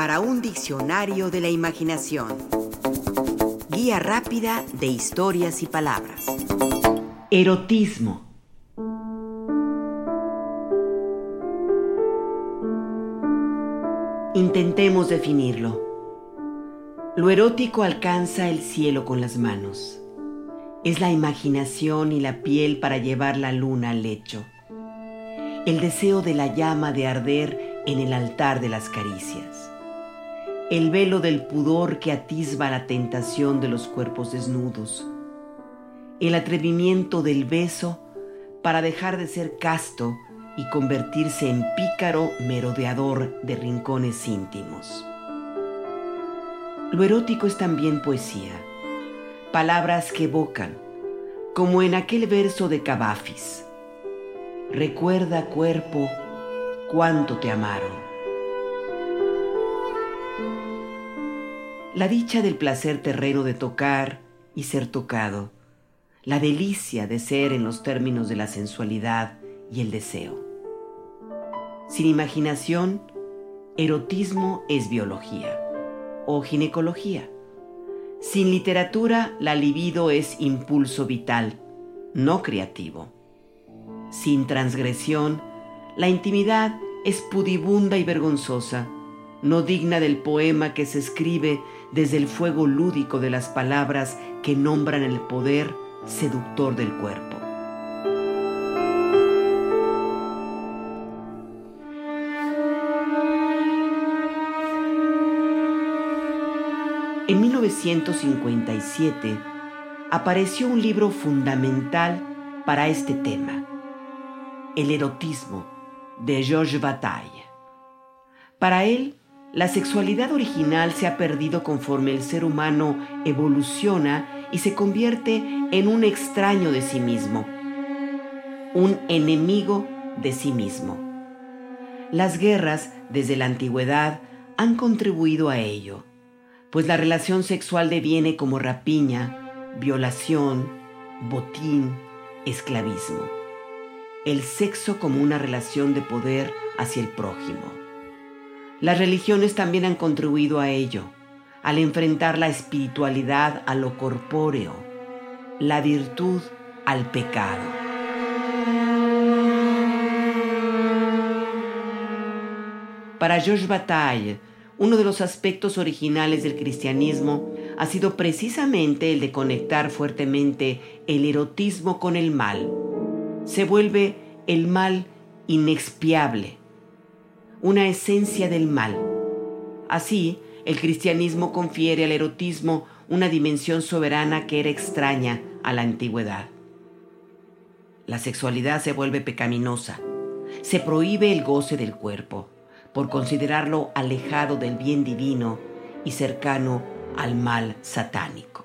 para un diccionario de la imaginación. Guía rápida de historias y palabras. Erotismo. Intentemos definirlo. Lo erótico alcanza el cielo con las manos. Es la imaginación y la piel para llevar la luna al lecho. El deseo de la llama de arder en el altar de las caricias el velo del pudor que atisba la tentación de los cuerpos desnudos, el atrevimiento del beso para dejar de ser casto y convertirse en pícaro merodeador de rincones íntimos. Lo erótico es también poesía, palabras que evocan, como en aquel verso de Cavafis. Recuerda, cuerpo, cuánto te amaron. La dicha del placer terreno de tocar y ser tocado, la delicia de ser en los términos de la sensualidad y el deseo. Sin imaginación, erotismo es biología o ginecología. Sin literatura, la libido es impulso vital, no creativo. Sin transgresión, la intimidad es pudibunda y vergonzosa, no digna del poema que se escribe desde el fuego lúdico de las palabras que nombran el poder seductor del cuerpo. En 1957 apareció un libro fundamental para este tema, El erotismo, de Georges Bataille. Para él, la sexualidad original se ha perdido conforme el ser humano evoluciona y se convierte en un extraño de sí mismo, un enemigo de sí mismo. Las guerras desde la antigüedad han contribuido a ello, pues la relación sexual deviene como rapiña, violación, botín, esclavismo. El sexo como una relación de poder hacia el prójimo. Las religiones también han contribuido a ello, al enfrentar la espiritualidad a lo corpóreo, la virtud al pecado. Para Georges Bataille, uno de los aspectos originales del cristianismo ha sido precisamente el de conectar fuertemente el erotismo con el mal. Se vuelve el mal inexpiable, una esencia del mal. Así, el cristianismo confiere al erotismo una dimensión soberana que era extraña a la antigüedad. La sexualidad se vuelve pecaminosa. Se prohíbe el goce del cuerpo por considerarlo alejado del bien divino y cercano al mal satánico.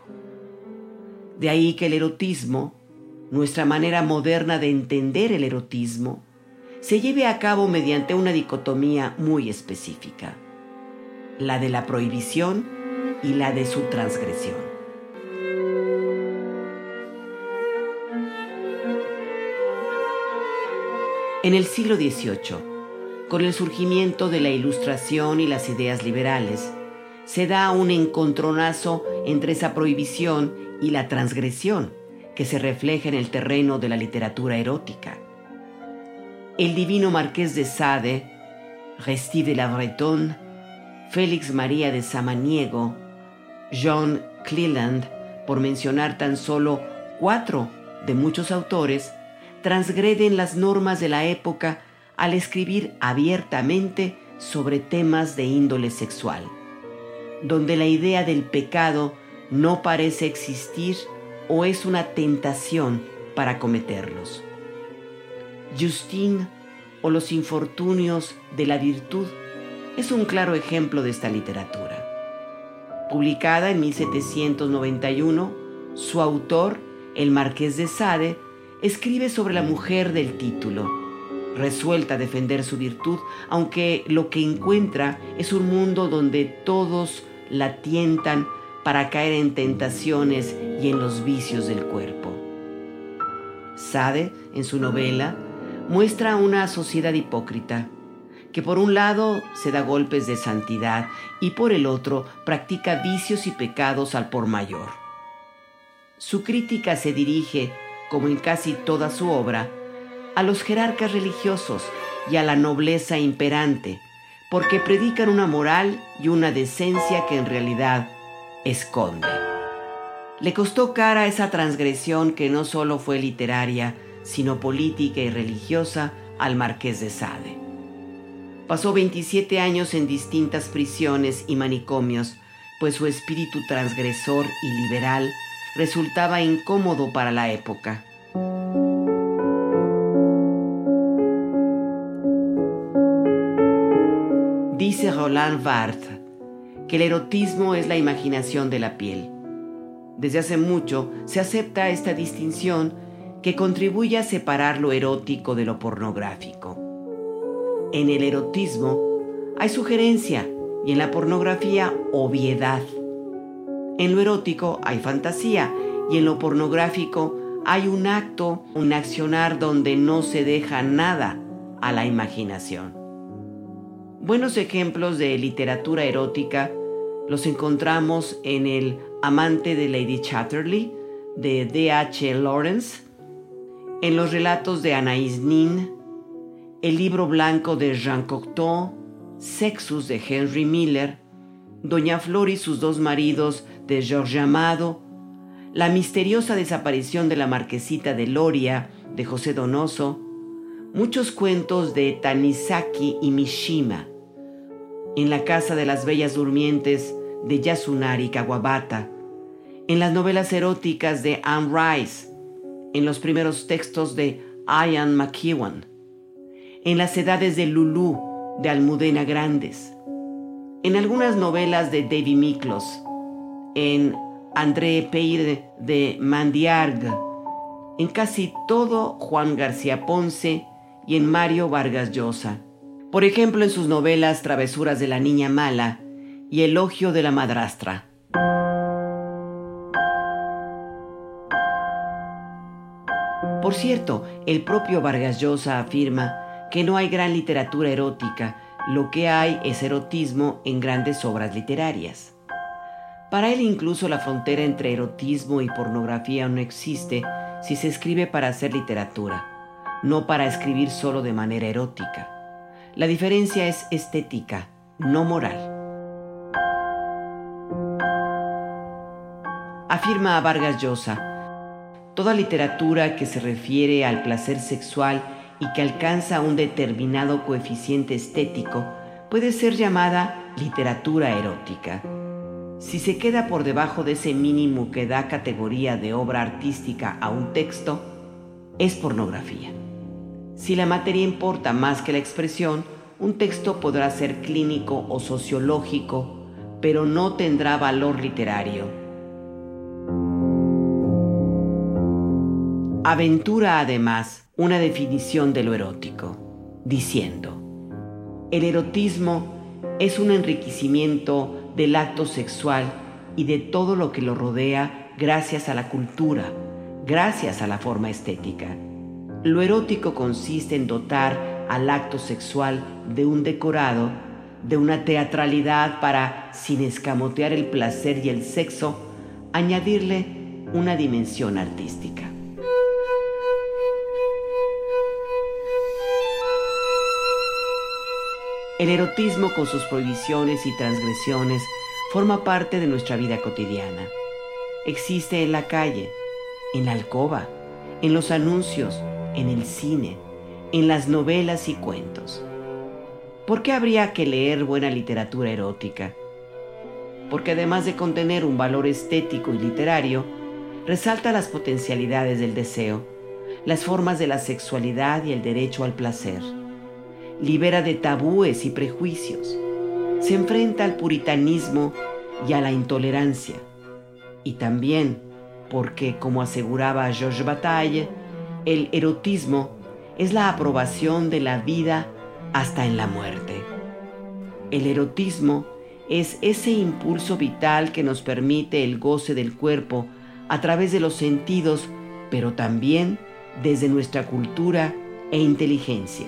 De ahí que el erotismo, nuestra manera moderna de entender el erotismo, se lleve a cabo mediante una dicotomía muy específica, la de la prohibición y la de su transgresión. En el siglo XVIII, con el surgimiento de la Ilustración y las ideas liberales, se da un encontronazo entre esa prohibición y la transgresión que se refleja en el terreno de la literatura erótica el divino marqués de Sade, Resti de la Bretonne, Félix María de Samaniego, John Cleland, por mencionar tan solo cuatro de muchos autores, transgreden las normas de la época al escribir abiertamente sobre temas de índole sexual, donde la idea del pecado no parece existir o es una tentación para cometerlos. Justine o Los infortunios de la virtud es un claro ejemplo de esta literatura. Publicada en 1791, su autor, el marqués de Sade, escribe sobre la mujer del título, resuelta a defender su virtud, aunque lo que encuentra es un mundo donde todos la tientan para caer en tentaciones y en los vicios del cuerpo. Sade, en su novela, muestra una sociedad hipócrita que por un lado se da golpes de santidad y por el otro practica vicios y pecados al por mayor. Su crítica se dirige, como en casi toda su obra, a los jerarcas religiosos y a la nobleza imperante, porque predican una moral y una decencia que en realidad esconde. Le costó cara esa transgresión que no solo fue literaria, sino política y religiosa al marqués de Sade. Pasó 27 años en distintas prisiones y manicomios, pues su espíritu transgresor y liberal resultaba incómodo para la época. Dice Roland Barthes que el erotismo es la imaginación de la piel. Desde hace mucho se acepta esta distinción que contribuye a separar lo erótico de lo pornográfico. En el erotismo hay sugerencia y en la pornografía obviedad. En lo erótico hay fantasía y en lo pornográfico hay un acto, un accionar donde no se deja nada a la imaginación. Buenos ejemplos de literatura erótica los encontramos en El amante de Lady Chatterley de D.H. Lawrence, en los relatos de Anaïs Nin, el libro blanco de Jean Cocteau, Sexus de Henry Miller, Doña Flor y sus dos maridos de George Amado, La misteriosa desaparición de la marquesita de Loria de José Donoso, muchos cuentos de Tanizaki y Mishima, en la Casa de las Bellas Durmientes de Yasunari Kawabata, en las novelas eróticas de Anne Rice, en los primeros textos de Ian McEwan, en las edades de Lulu de Almudena Grandes, en algunas novelas de David Miklos, en André Peire de Mandiarg, en casi todo Juan García Ponce y en Mario Vargas Llosa. Por ejemplo, en sus novelas Travesuras de la Niña Mala y Elogio de la Madrastra. Cierto, el propio Vargas Llosa afirma que no hay gran literatura erótica, lo que hay es erotismo en grandes obras literarias. Para él incluso la frontera entre erotismo y pornografía no existe si se escribe para hacer literatura, no para escribir solo de manera erótica. La diferencia es estética, no moral. Afirma Vargas Llosa, toda literatura que se refiere al placer sexual y que alcanza un determinado coeficiente estético puede ser llamada literatura erótica. Si se queda por debajo de ese mínimo que da categoría de obra artística a un texto, es pornografía. Si la materia importa más que la expresión, un texto podrá ser clínico o sociológico, pero no tendrá valor literario. Aventura además una definición de lo erótico, diciendo, el erotismo es un enriquecimiento del acto sexual y de todo lo que lo rodea gracias a la cultura, gracias a la forma estética. Lo erótico consiste en dotar al acto sexual de un decorado, de una teatralidad para, sin escamotear el placer y el sexo, añadirle una dimensión artística. El erotismo con sus prohibiciones y transgresiones forma parte de nuestra vida cotidiana. Existe en la calle, en la alcoba, en los anuncios, en el cine, en las novelas y cuentos. ¿Por qué habría que leer buena literatura erótica? Porque además de contener un valor estético y literario, resalta las potencialidades del deseo, las formas de la sexualidad y el derecho al placer. Libera de tabúes y prejuicios. Se enfrenta al puritanismo y a la intolerancia. Y también porque, como aseguraba Georges Bataille, el erotismo es la aprobación de la vida hasta en la muerte. El erotismo es ese impulso vital que nos permite el goce del cuerpo a través de los sentidos, pero también desde nuestra cultura e inteligencia.